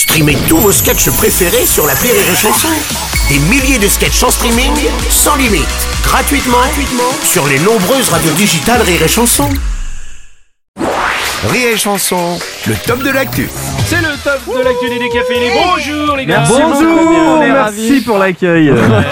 Streamez tous vos sketchs préférés sur la Rire et Chanson. Des milliers de sketchs en streaming, sans limite, gratuitement, gratuitement sur les nombreuses radios digitales Rire et Chanson. Rire et Chanson, le top de l'actu. C'est le top de l'actu des décaféinés. Bonjour les gars. Bonjour, merci pour l'accueil. Euh,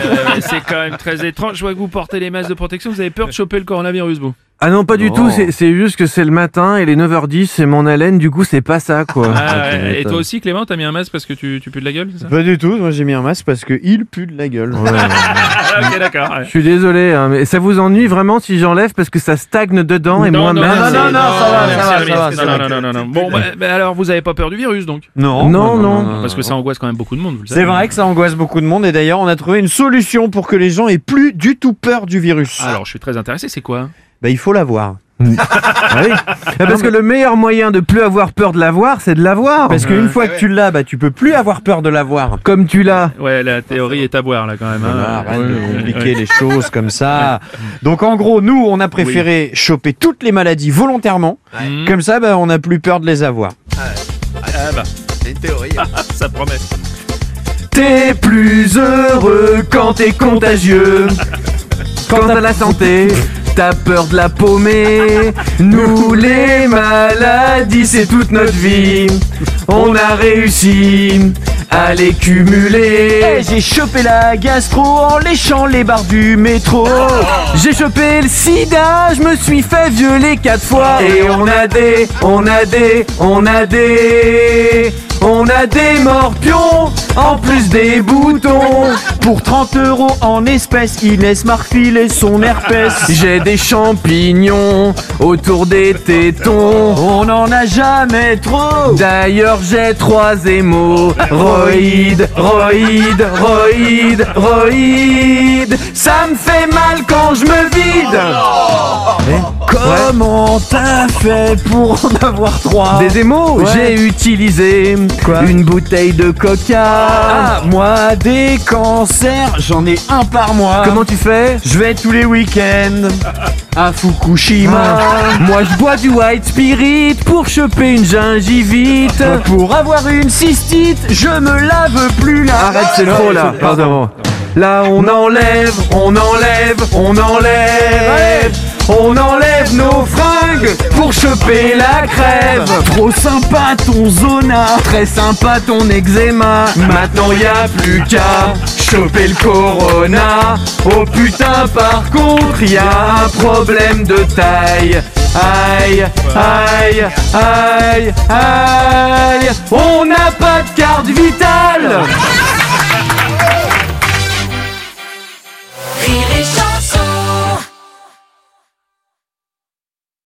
c'est quand même très étrange. Je vois que vous portez les masques de protection. Vous avez peur de choper le coronavirus, vous? Ah non, pas du tout, c'est- juste que c'est le matin et les 9h10, c'est mon haleine, du coup c'est pas ça quoi. Ah, ouais. Et toi aussi, Clément, t'as mis un masque parce que tu, tu pues de la gueule, c'est ça? Pas du tout, moi j'ai mis un masque parce que il pue de la gueule. Ah, Ok, d'accord. ouais. Je suis désolé, hein, mais ça vous ennuie vraiment si j'enlève parce que ça stagne dedans et moi non, même. non, non, non, ça va, ça va. non, non, non. Bon, bah, bah, alors, vous avez pas peur du virus, donc? Non, Non, non. Parce que ça angoisse quand même beaucoup de monde, vous le savez. C'est vrai que ça angoisse beaucoup de monde et d'ailleurs on a trouvé une solution pour que les gens aient plus du tout peur du virus. Alors, je suis très intéressé, c'est quoi? Bah il faut l'avoir. Ah oui. Ah, parce que le meilleur moyen de plus avoir peur de l'avoir, c'est de l'avoir. Parce qu'une fois que tu l'as, bah tu peux plus avoir peur de l'avoir. Comme tu l'as. Ouais, la théorie est à boire, là, quand même. hein. Voilà, arrête Ouais, de compliquer ouais. les choses comme ça. Donc en gros, nous on a préféré choper toutes les maladies volontairement. Comme ça, bah on n'a plus peur de les avoir. Ah bah, C'est une théorie. ça promet. T'es plus heureux quand t'es contagieux. Quand t'as la santé, t'as peur de la paumer. Nous les maladies, c'est toute notre vie. On a réussi à les cumuler. Eh, j'ai chopé la gastro en léchant les barres du métro. J'ai chopé le sida, je me suis fait violer quatre fois. Et on a des, on a des, on a des, on a des morpions, en plus des boutons. Pour 30 euros en espèces, Inès m'a refilé son herpès. J'ai des champignons autour des tétons. On n'en a jamais trop. D'ailleurs j'ai trois hémorroïdes, roïdes, roïdes, roïdes. Ça me fait mal quand je me vide. Comment t'as fait pour en avoir trois Des émos, Ouais. j'ai utilisé Quoi une bouteille de coca. Ah, moi des cancers, j'en ai un par mois. Comment tu fais Je vais tous les week-ends à Fukushima. Moi je bois du white spirit pour choper une gingivite. Pour avoir une cystite, je me lave plus là. Arrête, c'est trop là. Pardon. Là, on enlève, on enlève, on enlève. On enlève nos fringues pour choper la crève. Trop sympa ton zona. Très sympa ton eczéma. Maintenant y a plus qu'à choper le corona. Oh putain, par contre, y a un problème de taille. Aïe, aïe, aïe, aïe. On n'a pas de carte vitale.